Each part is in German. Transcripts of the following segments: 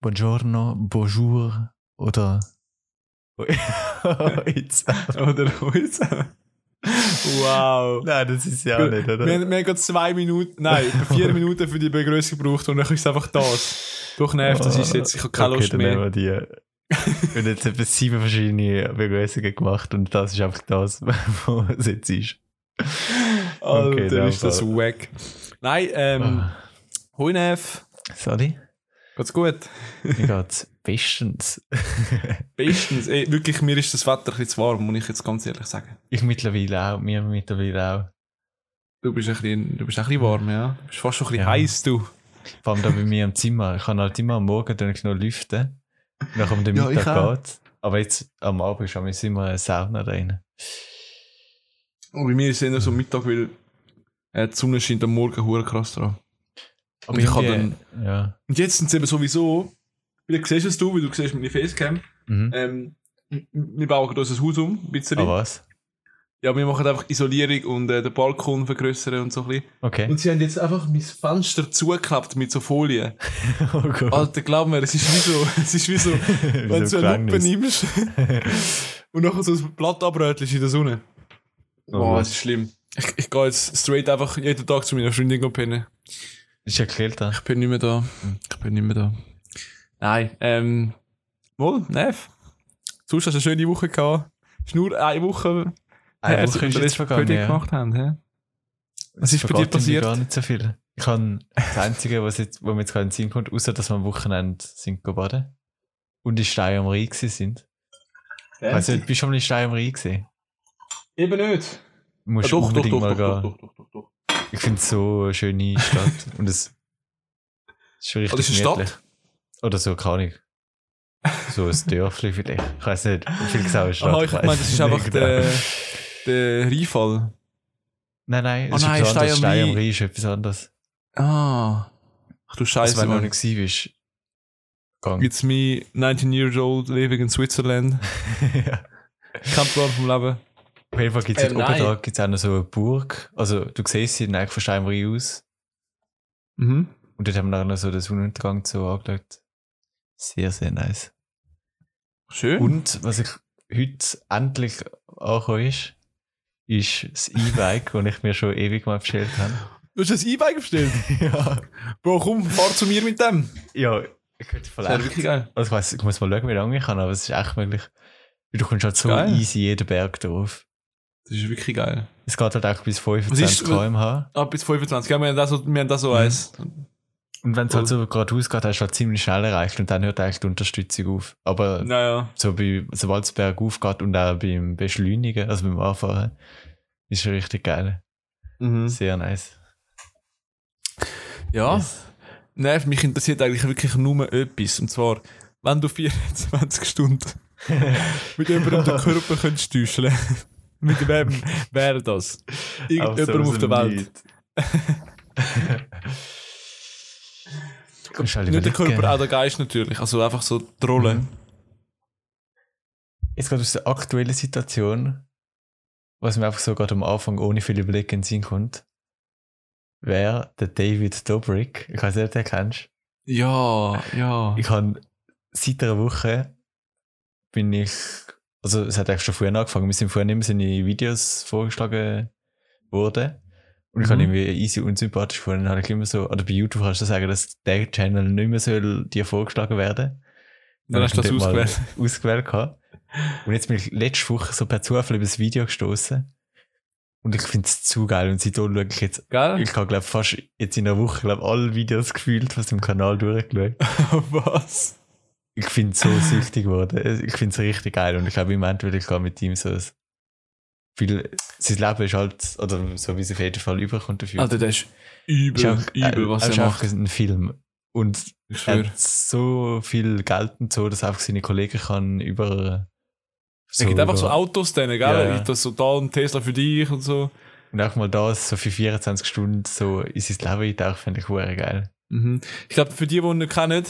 Buongiorno, Bonjour oder oder heute. Wow. Nein, das ist ja auch nicht, oder? Wir, wir haben gerade zwei Minuten, nein, vier Minuten für die Begrüßung gebraucht und dann ist es einfach das. Durchnervt, das ist jetzt, ich habe keine okay, Lust mehr. Dann die. Wir haben jetzt etwa sieben verschiedene Begrüßungen gemacht und das ist einfach das, was es jetzt ist. Alter, okay, ist das wack. Nein, ähm, oh. Hoi Nev. Sorry. Geht's gut? Mir geht's bestens. bestens. Ey, wirklich, mir ist das Wetter ein bisschen zu warm, muss ich jetzt ganz ehrlich sagen. Ich mittlerweile auch, mir mittlerweile auch. Du bist ein bisschen, du bist ein bisschen warm, ja. Du bist fast schon ein bisschen ja. heiß, du. Vor allem da bei mir im Zimmer. Ich kann halt immer am Morgen dann noch lüften. Nach dem ja, Mittag geht Aber jetzt am Abend ist immer eine Sauna drin. Und bei mir ist es eher so Mittag, weil äh, die Sonne scheint am Morgen hure krass dran. Aber und ich habe dann. Ja. Und jetzt sind es eben sowieso, wie du siehst es du, wie du siehst meine Facecam. Mhm. Ähm, wir bauen uns ein Haus um, ein bisschen. Ah, was? Ja, wir machen einfach Isolierung und äh, den Balkon vergrößern und so ein bisschen. Okay. Und sie haben jetzt einfach mein Fenster zugeklappt mit so Folien. oh Gott. Alter, glaub mir, es ist wie so, es ist wie so, wenn du so eine Lupe nimmst und nachher so ein Blatt abrötelst in der Sonne. Oh, Boah, es ist schlimm. Ich, ich gehe jetzt straight einfach jeden Tag zu meiner Freundin pennen. Ist ja geklärt, Ich bin nicht mehr da. Ich bin nicht mehr da. Nein, ähm, wohl, Nev. Sonst hast du eine schöne Woche gehabt. Es ist nur eine Woche, eine her, Woche ist jetzt vergangen, ja. gemacht haben. He? Was ist bei dir passiert? gar nicht so viel. Ich habe das Einzige, was, jetzt, was mir jetzt gerade in den Sinn kommt, außer dass wir am Wochenende sind baden und in Stein am Rhein sind. Du, bist du schon mal in Stein am Rhein gesehen? Eben nicht. Du musst ja, doch, unbedingt doch, doch, mal doch, gehen. Doch, doch, doch, doch, Ich finde es so eine schöne Stadt und es ist schon richtig Oder ist eine Stadt? Oder so, keine Ahnung. So ein Dörfli vielleicht. Ich weiß nicht, viel gesagt Stadt. Aha, ich meine, das ist einfach der, der Rheinfall. Nein, nein, oh, nein, ist etwas Stein am Rhein ist etwas anderes. Ah. Ach du Scheiße. Also, wenn du noch nicht bist. Gang. It's me, 19 years old, living in Switzerland. ja. Kein Plan vom Leben. Auf jeden Fall gibt es äh, oben da gibt's auch noch so eine Burg. Also, du siehst sie eigentlich von Rhein aus. Mhm. Und dort haben wir noch so den Sonnenuntergang so angeschaut. Sehr, sehr nice. Schön. Und was ich heute endlich angekommen ist, ist das E-Bike, das ich mir schon ewig mal bestellt habe. Du hast ein E-Bike bestellt? ja. Bro, komm, fahr zu mir mit dem. Ja, ich könnte wirklich geil. Also ich, weiss, ich muss mal schauen, wie lange ich kann, aber es ist echt möglich. Du kommst halt so geil. easy jeden Berg drauf. Das ist wirklich geil. Es geht halt auch bis 25 km/h. Ah, bis 25. Ja, wir haben da so, wir haben da so mhm. eins. Und wenn es halt so gerade ausgeht, hast du halt ziemlich schnell erreicht und dann hört eigentlich die Unterstützung auf. Aber naja. so bei, sobald es bergauf geht und auch beim Beschleunigen, also beim Anfahren, ist schon richtig geil. Mhm. Sehr nice. Ja. Yes. Nein, mich interessiert eigentlich wirklich nur etwas. Und zwar, wenn du 24 Stunden mit jemandem den Körper könntest täuschen mit wem wäre das? Irgendjemand auf der Welt. Nicht der Körper, auch der Geist natürlich. Also einfach so die Rolle. Mhm. Jetzt gerade aus der aktuellen Situation, was mir einfach so gerade am Anfang ohne viel Überlegen in den Sinn kommt, wäre der David Dobrik. Ich weiß nicht, ob du den kennst. Ja, ja. Ich habe seit einer Woche bin ich, also es hat eigentlich schon früher angefangen, wir sind vorher nicht mehr seine Videos vorgeschlagen worden. Und ich mhm. habe irgendwie easy unsympathisch gefunden. Dann habe ich immer so, oder bei YouTube kannst du sagen, dass der Channel nicht mehr soll dir vorgeschlagen werden. Dann, dann hast du das ausgewählt. ausgewählt gehabt. Und jetzt bin ich letzte Woche so per Zufall über das Video gestoßen. Und ich finde es zu geil. Und seitdem schaue ich jetzt, geil? ich habe, glaube fast jetzt in einer Woche, glaube alle Videos gefühlt, was im Kanal durchgeschaut. was? Ich finde es so süchtig geworden. Ich finde es richtig geil. Und ich glaube, im Moment würde ich mit ihm so ein weil sein Leben ist halt, oder so wie es auf jeden Fall überkommt dafür. Alter, das ist übel, ist auch, übel, was er, er macht. ist ein Film. Und er hat so viel Geld und so, dass einfach seine Kollegen kann über... So er gibt einfach so Autos denen, gell? Ja. Das so da ein Tesla für dich und so. Und auch mal das, so für 24 Stunden so in sein Leben eintauchen, finde ich geil. Mhm. Ich glaube, für die, die ihn nicht kennen,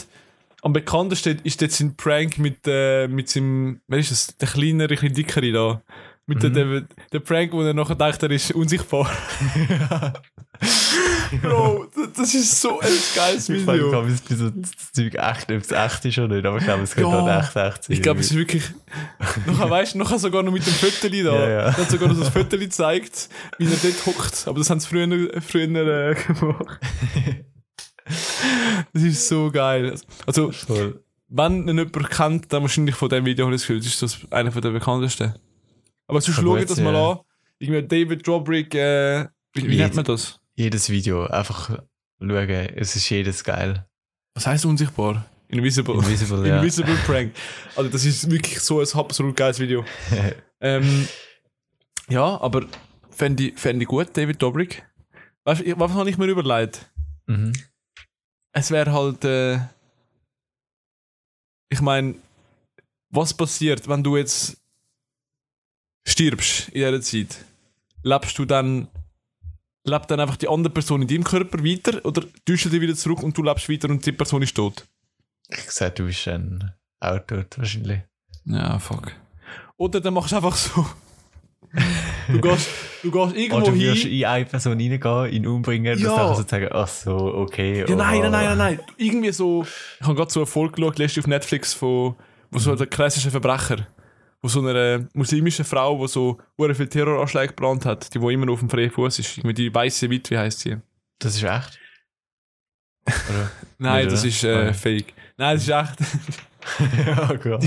am bekanntesten ist jetzt sein Prank mit, äh, mit seinem, wer ist das, der kleinere, ein dickere da. Mit mhm. der, der, Prank, wo er nachher denkt, er ist unsichtbar. Bro, das ist so ein geiles Video. Ich frage mich, ob das Zeug echt, ob es echt ist oder nicht, aber ich glaube, es könnte ja, echt echt sein. Ich glaube, es ist wirklich. Noch, weißt du, noch sogar noch mit dem Viertel da. Ja, ja. hat sogar noch das Viertel gezeigt, wie er dort hockt. Aber das haben sie früher, früher äh, gemacht. das ist so geil. Also, Voll. wenn ihn jemand kennt, dann wahrscheinlich von diesem Video habe ich das Gefühl, das ist das einer der bekanntesten. Aber sonst schau das mal an. Irgendwie David Drobrick, äh, wie, wie nennt man das? Jedes Video, einfach schauen, es ist jedes geil. Was heißt unsichtbar? Invisible. Invisible, ja. Invisible Prank. Also das ist wirklich so ein absolut geiles Video. ähm, ja, aber fände ich, fänd ich gut, David Dobrik. Weißt du, was habe ich mir überlegt? Mhm. Es wäre halt, äh, ich meine, was passiert, wenn du jetzt stirbst in dieser Zeit? Lebst du dann lebt dann einfach die andere Person in deinem Körper weiter oder täuscht du dich wieder zurück und du lebst weiter und die Person ist tot? Ich sag, du bist ein auch tot wahrscheinlich. Ja, fuck. Oder dann machst du einfach so. Du gehst, du gehst irgendwo Oder du wirst in eine Person reingehen, ihn umbringen, ja. das dann sagen, ach so, okay. Ja, nein, nein, nein, nein, nein. Irgendwie so, ich habe gerade so eine Folge geschaut, letztens auf Netflix, von, wo so der klassische Verbrecher wo so eine muslimische Frau, die so viele Terroranschläge geplant hat, die wo immer noch auf dem freien Fuß ist. Irgendwie die weiße Witwe heißt sie. Das ist echt? Nein, Nicht, das ist äh, fake. Nein, das ist echt. ja, Gott.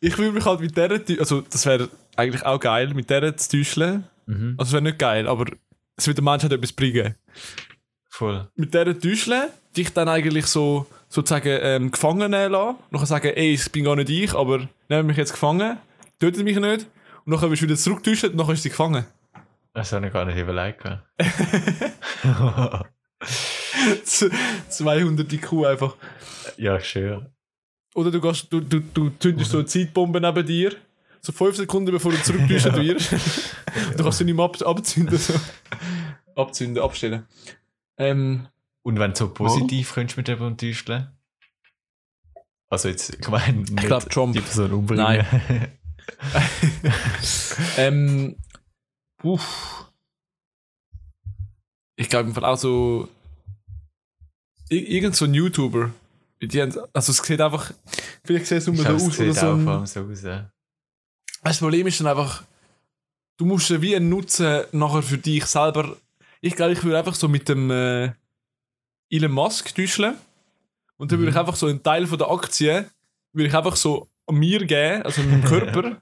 ich würde mich halt mit der, also das wäre eigentlich auch geil, mit der zu täuschen. Mhm. Also es wäre nicht geil, aber es würde der Mensch halt etwas bringen. Voll. Mit der täuschen, dich dann eigentlich so sozusagen ähm, gefangen nehmen lassen. Nachher sagen, ey, ich bin gar nicht ich, aber nehme mich jetzt gefangen, tötet mich nicht. Und nachher wirst du wieder zurücktäuschen und nachher ist sie gefangen. Das habe ich gar nicht überlegt. 200 IQ einfach. Ja, schön. Oder du, gehst, du, du, du zündest so eine Zeitbombe neben dir, so 5 Sekunden bevor du zurücktäuschen wirst. du kannst sie nicht mehr ab, abzünden. So. Abzünden, abstellen. Ähm, und wenn du so positiv oh. könntest mit jemandem täuschen? Also jetzt, ich meine, ich glaube Trump. Die Person umbringen. Nein. ähm, uff. Ich glaube im Fall auch so irgend so ein YouTuber. Die haben, also es sieht einfach, vielleicht sieht es nur so aus. Sieht so auch so aus, ja. Das Problem ist dann einfach, du musst wie einen Nutzen nachher für dich selber. Ich glaube, ich würde einfach so mit dem äh, Elon Musk täuschen. Und dann würde ich mhm. einfach so einen Teil von der Aktie würde ich einfach so an mir geben, also meinem Körper.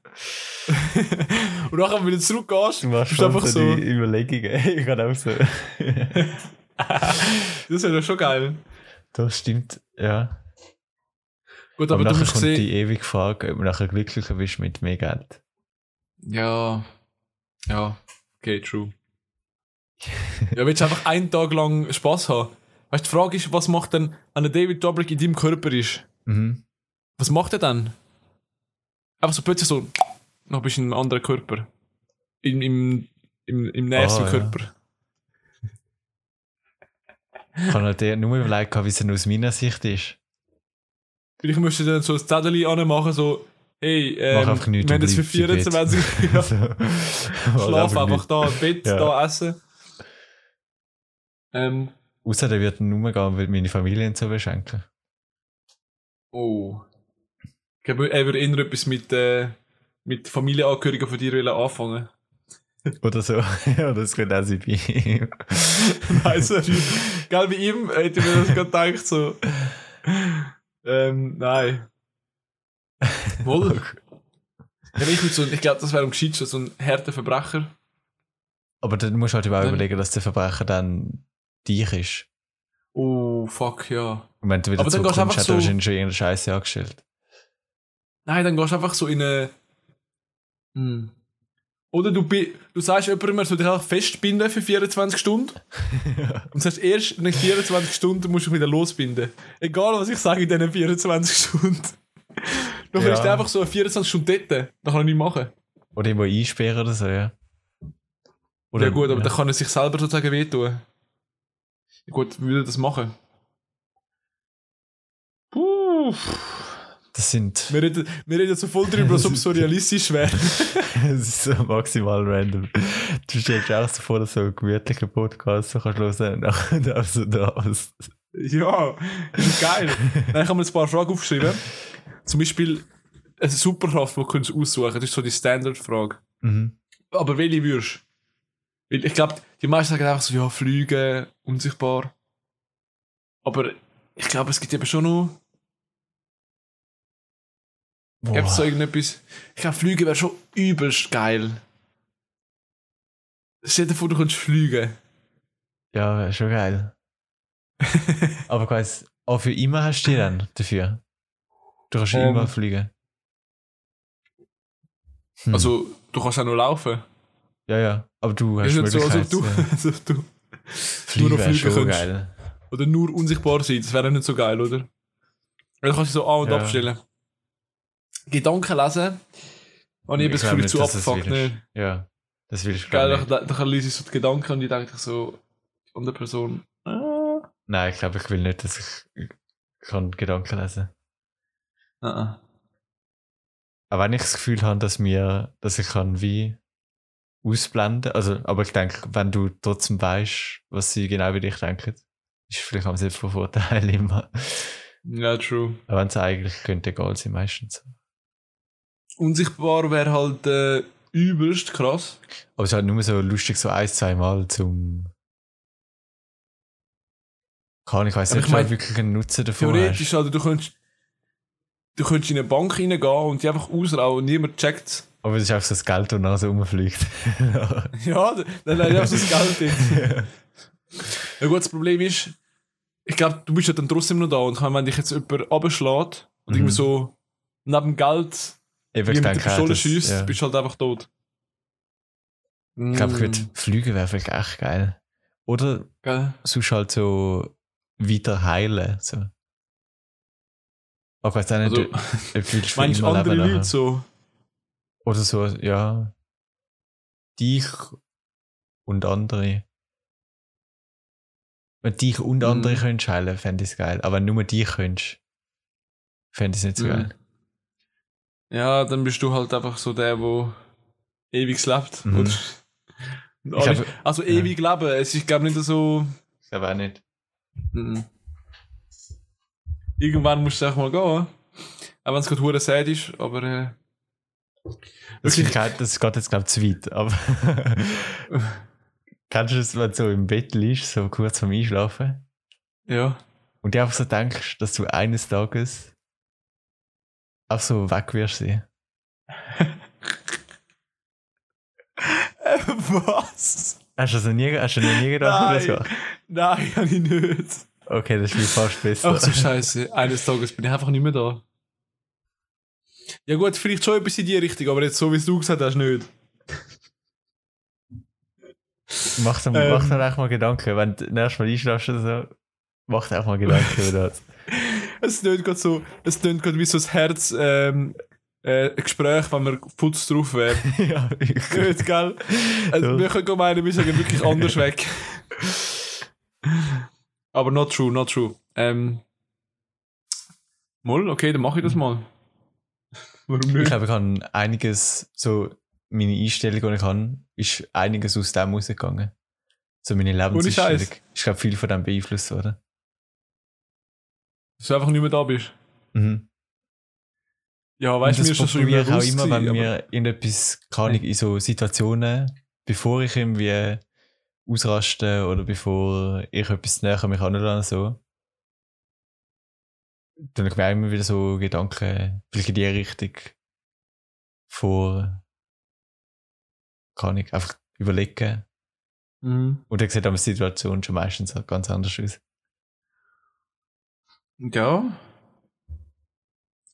und nachher, wenn du zurückgehst, du machst du einfach so. Überlegungen. ich kann auch so. das wäre doch schon geil. Das stimmt, ja. Gut, aber, aber du musst kommt sehen... die ewige Frage, ob du nachher glücklicher bist mit mehr Geld. Ja. Ja. Okay, true. ja, willst du einfach einen Tag lang Spaß haben? Weißt du, die Frage ist, was macht denn, wenn der David Dobrik in deinem Körper ist? Mhm. Was macht er dann? Einfach so plötzlich so, noch bist du in einem anderen Körper. In, im, im, im nächsten oh, Körper. Ja. Ich kann dir nur überlegen, wie es aus meiner Sicht ist. Vielleicht müsste dann so ein Zettel anmachen, so, hey, ähm, Mach wir haben das für 24 ja. Schlaf einfach da im Bett, ja. da essen. Ähm, Außer der wird nur gehen, weil meine Familie so beschenken. Oh. Ich glaube, er würde eher etwas mit, äh, mit Familienangehörigen von dir anfangen. Oder so. ja, das könnte auch sein bei ihm. Nein, sorry. Gell, bei ihm hätte ich mir das gerade gedacht, so. Ähm, nein. Wohl. ja, ich so, ich glaube, das wäre am gescheitsten so ein härter Verbrecher. Aber dann musst du halt auch überlegen, dass der Verbrecher dann dich ist. Oh, fuck, ja. Und wenn du wieder Aber dann gehst du einfach so... wahrscheinlich schon irgendeine Scheiße angestellt. Nein, dann gehst du einfach so in eine... Hm. Oder du, du sagst jemandem, er soll dich einfach festbinden für 24 Stunden. Und sagst, erst nach 24 Stunden musst du wieder losbinden. Egal, was ich sage in diesen 24 Stunden. Dann ja. ist einfach so 24 Stunden dort. Das kann er nicht machen. Oder irgendwo einsperren oder so, ja. Oder, ja gut, aber ja. dann kann er sich selber sozusagen wehtun. Gut, wie würde das machen? Puh. Das sind. Wir reden, wir reden so voll drüber, als ob es so realistisch wäre. Es ist so maximal random. Du stellst dir auch so vor, dass so einen gemütlichen Podcast so kannst hören und auch so da was. Ja, das ist geil. Dann haben wir ein paar Fragen aufgeschrieben. Zum Beispiel eine Superkraft, die du aussuchen Das ist so die Standardfrage. Mhm. Aber welche würdest du? Ich glaube, die meisten sagen einfach so, ja, fliegen, unsichtbar. Aber ich glaube, es gibt eben schon noch Gibt es so irgendetwas? Ich glaube, Fliegen wäre schon übelst geil. Stell dir vor, du kannst fliegen. Ja, wäre schon geil. Aber weiss, auch für immer hast du die dann dafür. Du kannst um, immer fliegen. Hm. Also, du kannst auch noch laufen. Ja, ja. Aber du hast ist Möglichkeit. So, also du, ja. also du nur noch fliegen kannst. Geil. Oder nur unsichtbar sein. Das wäre nicht so geil, oder? Dann kannst du so an- und ja. abstellen. Gedanken lesen, habe ich, ich das Gefühl, zu abgefuckt. Ne? Ja, das will ich Geil, da, da, lese ich so die Gedanken und ich denke so, die andere Person. Ah. Nein, ich glaube, ich will nicht, dass ich, kann Gedanken lesen kann. Uh -uh. Aber wenn ich das Gefühl habe, dass mir, dass ich kann wie ausblenden, also, aber ich denke, wenn du trotzdem weißt, was sie genau wie dich denken, ist vielleicht am selbst von Vorteil immer. Ja, true. Aber wenn es eigentlich könnte egal sein, meistens. Unsichtbar wäre halt äh, übelst krass. Aber es ist halt nur so lustig, so ein, zwei Mal zum. Kann ich weiß nicht, ob du wirklich einen Nutzen davon Theoretisch, also du könntest, du könntest in eine Bank reingehen und die einfach ausrauen und niemand checkt Aber es ist einfach so das Geld, das nachher rumfliegt. ja, dann ist einfach so das Geld drin. ja gut, das Problem ist, ich glaube, du bist ja dann trotzdem noch da und wenn dich jetzt jemand abschlägt und mhm. irgendwie so neben Geld Ich denke, Pistole schießt, ja. bist halt einfach tot. Ich glaube, ich würde mm. fliegen wäre vielleicht echt geil. Oder geil. sonst halt so wieder heilen. So. Aber ich weiß auch nicht, also, du fühlst Meinst andere Leute nachher. so? Oder so, ja. Dich und andere. Wenn dich und andere mm. könntest heilen, fände ich es geil. Aber wenn nur dich könntest, fände ich es nicht so mm. geil. Ja, dann bist du halt einfach so der, der ewig lebt. Mhm. Oder? Hab, also ewig ja. leben, es ist, glaube ich, nicht so. Ich glaube auch nicht. Mhm. Irgendwann musst du auch mal gehen. Auch wenn es gerade hure sad ist, aber. Äh, das, ist, das geht jetzt, glaube ich, zu weit. Aber. Kennst du das, wenn du so im Bett liegst, so kurz vorm Einschlafen? Ja. Und du einfach so denkst, dass du eines Tages auch so weg wirst du Was? Hast du das noch nie, hast du noch nie gedacht? Nein, nein, habe ich nicht. Okay, das ist fast besser. Ach so scheiße. Eines Tages bin ich einfach nicht mehr da. Ja gut, vielleicht schon etwas in die Richtung, aber jetzt so wie du gesagt hast, nicht. Mach dir, ähm, mach dir auch mal Gedanken, wenn du nächstes Mal einschläfst oder so, mach dir auch mal Gedanken über das. Es tönt gerade so, es tönt gerade wie so das Herz, ähm, äh, ein Gespräch, wenn wir putz drauf wären. ja, Nicht, gell? Also, wir können meinen, wir sagen wirklich anders weg. Aber not true, not true. Ähm, mal, okay, dann mache ich das mal. Warum nicht? Ich glaube, ich habe einiges, so meine Einstellung, die ich habe, ist einiges aus dem rausgegangen. So meine Lebenseinstellung. Ich glaube, viel von dem beeinflusst, oder? Dass du einfach nicht mehr da bist. Mhm. Ja, weißt du, mir ist das schon immer auch immer, wenn mir irgendetwas, ich in so Situationen, bevor ich irgendwie ausraste oder bevor ich etwas näher mich anlasse, so, dann ich mir immer wieder so Gedanken, vielleicht in die Richtung vor, kann ich einfach überlegen. Mhm. Und dann sieht aber die Situation schon meistens ganz anders aus. Ja.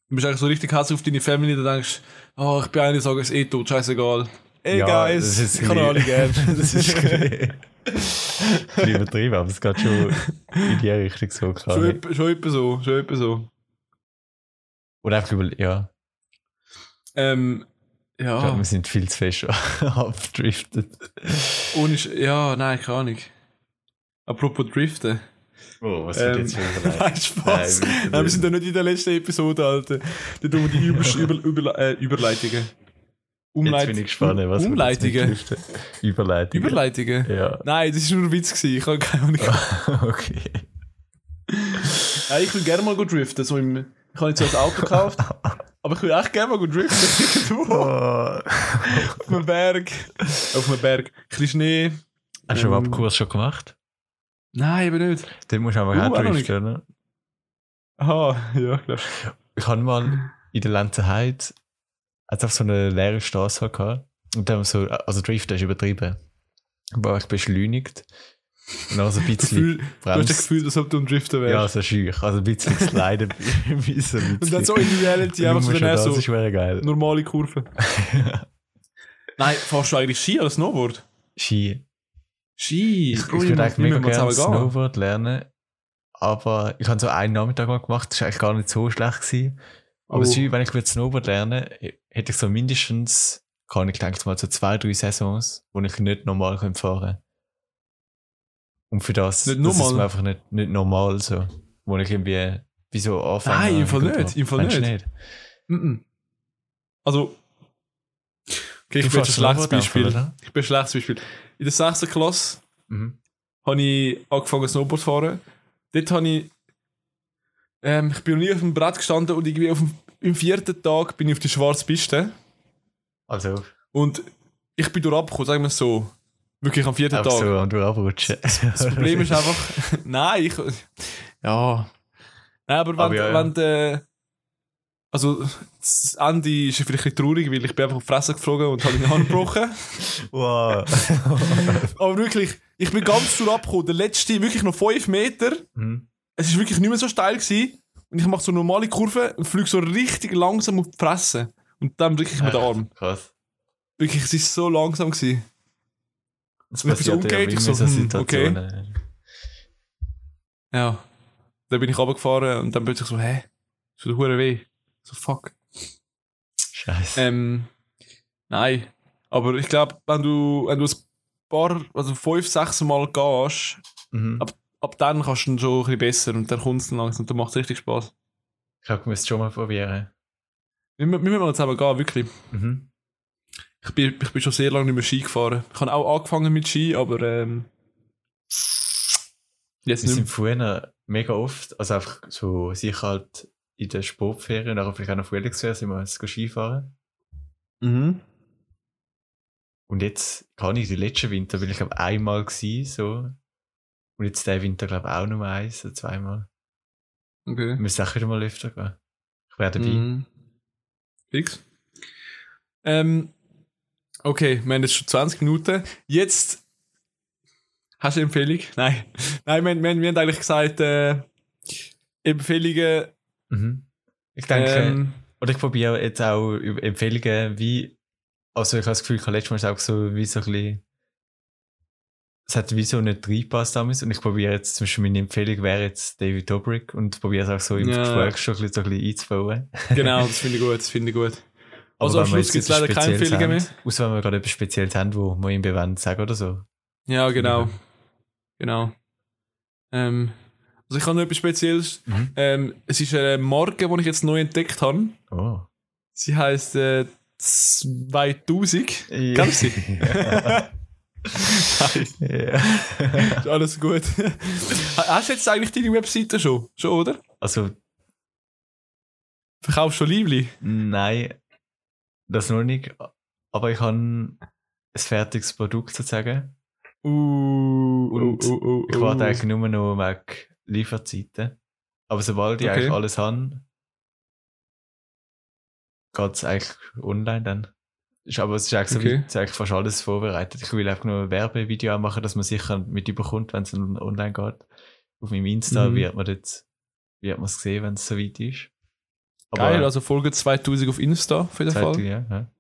Du bist eigentlich so richtig Hass auf deine Family, da denkst oh, ich bin eigentlich sagen, es ist eh tot, scheißegal. Ey, ja, guys, das ist kann alle gerne. das ist ein übertrieben, aber es geht schon in die Richtung so klar. Schon, schon etwa so, schon etwa so. Oder einfach über, ja. Ähm, ja. Ich glaube, wir sind viel zu fest abgedriftet. Ohne, ja, nein, keine Ahnung. Apropos Driften. Oh, was wird Ähm, jetzt wieder Nein, Spaß. Nein, Nein, wir sind ja nicht in der letzten Episode, Alter. Da tun wir die Über Über Über äh, Überleitungen. Jetzt bin Umleit ich gespannt, was Umleitungen. Überleitungen. Überleitungen? Ja. Nein, das war nur ein Witz. Gewesen. Ich habe keine Ahnung. okay. Nein, ich will gerne mal gut driften. So im, ich habe jetzt so ein Auto gekauft. Aber ich will echt gerne mal gut driften. Oh. Auf einem Berg. Auf einem Berg. Ein bisschen Schnee. Hast du Ähm, Abkurs schon gemacht? Nein, eben nicht. Den musst du einfach Uh, auch driften, oder? Aha, ja, klar. Ich habe mal in der Lenzenheide hat auf so eine leere Straße gehabt. Und dann so, also Drift ist übertrieben. Aber ich beschleunigt. Und dann so ein Gefühl, bisschen du hast das. Gefühl, als ob du ein Drifter wärst. Ja, so schüch. Also ein bisschen sliden. so ein Und dann so in Reality einfach so danach das so ist wäre geil. normale Kurven. Nein, fährst du eigentlich Ski oder Snowboard? Ski. Ski. Ich, ich würde eigentlich mega gerne Snowboard. Snowboard lernen. Aber ich habe so einen Nachmittag mal gemacht, das war eigentlich gar nicht so schlecht. Gewesen. Aber Oh. Ski, wenn ich würde Snowboard lernen hätte ich so mindestens, kann ich denke mal, so zwei, drei Saisons, wo ich nicht normal könnte fahren Und für das, Nicht das ist normal? mir einfach nicht, nicht normal so. Wo ich irgendwie, wie so anfange. Nein, im Fall nicht, im Fall du nicht. Mhm. Also. Okay, ich Du bin Beispiel. oder? Ich bin ein schlechtes Beispiel. In der 6. Klasse Mhm. habe ich angefangen Snowboard zu fahren. Dort habe ich. Ähm, ich bin noch nie auf dem Brett gestanden und irgendwie auf dem, im vierten Tag bin ich auf die schwarze Piste. Also, Und ich bin durch abgekommen, sagen wir es so. Wirklich am vierten Tag. so und du abrutschen. Das Problem ist einfach. nein, ich. Ja. Nein, aber wenn, Aber ja, ja. wenn der. Also, das Ende ist vielleicht ein bisschen traurig, weil ich bin einfach auf die Fresse geflogen und habe meine Hand gebrochen. wow. aber wirklich, ich bin ganz durch abgekommen. Der letzte, wirklich noch 5 Meter. Mhm. Es ist wirklich nicht mehr so steil gewesen. Und ich mache so normale Kurven und fliege so richtig langsam auf die Fresse. Und dann wirklich mit den Arm. Krass. Wirklich, es ist so langsam gewesen. Das Und ich bin so passiert ja ich so, hm, Situationen. Ja. Dann bin ich runtergefahren und dann plötzlich so, hä? So der Hure weh. So, fuck. Scheiße. Ähm, nein. Aber ich glaube, wenn du, wenn du ein paar, also fünf, sechs Mal gehst, mhm. ab, ab dann kannst du schon ein bisschen besser und dann kommt es dann langsam und dann macht es richtig Spaß. Ich glaube, wir müssen es schon mal probieren. Wir, wir müssen mal zusammen gehen, wirklich. Mhm. Ich bin, ich bin schon sehr lange nicht mehr Ski gefahren. Ich habe auch angefangen mit Ski, aber ähm, jetzt Wir nicht sind mehr. früher mega oft, also einfach so sicher halt in der Sportferien, auch vielleicht auch noch Frühlingsferien, sind wir jetzt Skifahren. Mhm. Und jetzt kann ich die letzten Winter, bin ich glaube einmal gewesen, so. Und jetzt der Winter glaube ich auch nur eins oder zweimal. Okay. Wir müssen auch wieder mal öfter gehen. Ich wäre dabei. Mhm. Fix. Ähm, okay, wir haben jetzt schon 20 Minuten. Jetzt hast du eine Empfehlung? Nein. Nein, wir, wir, wir haben eigentlich gesagt, äh, Empfehlungen. Mhm. Ich denke, Ähm, oder ich probiere jetzt auch über Empfehlungen wie, also ich habe das Gefühl, ich habe letztes Mal ist auch so wie so ein bisschen, es hat wie so nicht reingepasst damals und ich probiere jetzt, zum Beispiel meine Empfehlung wäre jetzt David Dobrik und probiere es auch so im Ja. Gespräch schon ein bisschen, so ein bisschen einzubauen. genau, das finde ich gut, das finde ich gut. Aber Also am Schluss gibt es leider keine Empfehlungen mehr. haben, Außer wenn wir gerade etwas Spezielles haben, wo wir ihm wollen sagen oder so. Ja, genau. Genau. Ähm, also ich habe noch etwas Spezielles. Mhm. Ähm, es ist eine Marke, die ich jetzt neu entdeckt habe. Oh. Sie heißt äh, 2000. Kennst du sie? Nein. ja. Ist alles gut. Hast du jetzt eigentlich deine Webseite schon? Schon, oder? Also, Verkaufst du schon Liebli? nein, das noch nicht. Aber ich habe ein fertiges Produkt sozusagen. Uh, Und uh, uh, uh, Ich warte eigentlich nur noch wegen Lieferzeiten. Aber sobald ich Okay. eigentlich alles habe, geht es eigentlich online dann. Ist, aber es ist eigentlich, so Okay. es ist eigentlich fast alles vorbereitet. Ich will einfach nur ein Werbevideo machen, dass man sicher mit überkommt, wenn es online geht. Auf meinem Insta Mhm. wird man dort, wird man es sehen, wenn es soweit ist. Geil, also Folge 2000 auf Insta auf jeden Zeit, Fall. ja, ja.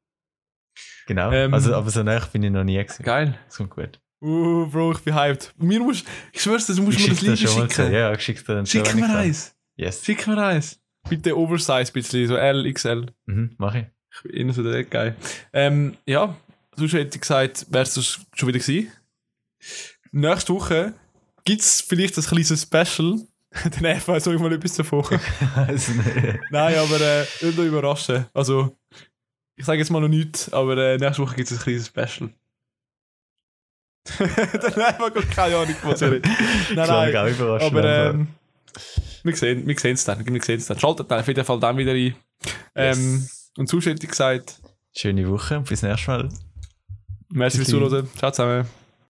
Genau. Ähm, also, aber so nah bin ich noch nie gewesen. Geil. Das kommt gut. Uh, Bro, ich bin hyped. Mir musst, ich schwör's dir, du musst Ich mir das zu. schicken. Ja, ich schick dir dann Schick schon, mir eins. Yes. Schick mir eins. Bitte Oversize bisschen, so L, XL. Mhm, mach ich. Ich bin innen so der geil. Ähm, ja, sonst hätte ich gesagt, wär's das schon wieder gewesen. Nächste Woche gibt es vielleicht ein kleines Special? Der Nerv weiß ich mal etwas davon. Nein, aber äh, nicht überraschen. Also, ich sage jetzt mal noch nichts, aber äh, nächste Woche gibt es ein kleines Special. Der Nerv hat keine Ahnung, was er ist. Nein, nein, auch überraschen. Aber ähm, wir sehen wir es dann. Wir sehen es dann. Schaltet dann auf jeden Fall dann wieder ein. Ähm, yes. Und zuschauend gesagt. Schöne Woche und bis nächstes Mal. Merci fürs Zuhören. Ciao zusammen.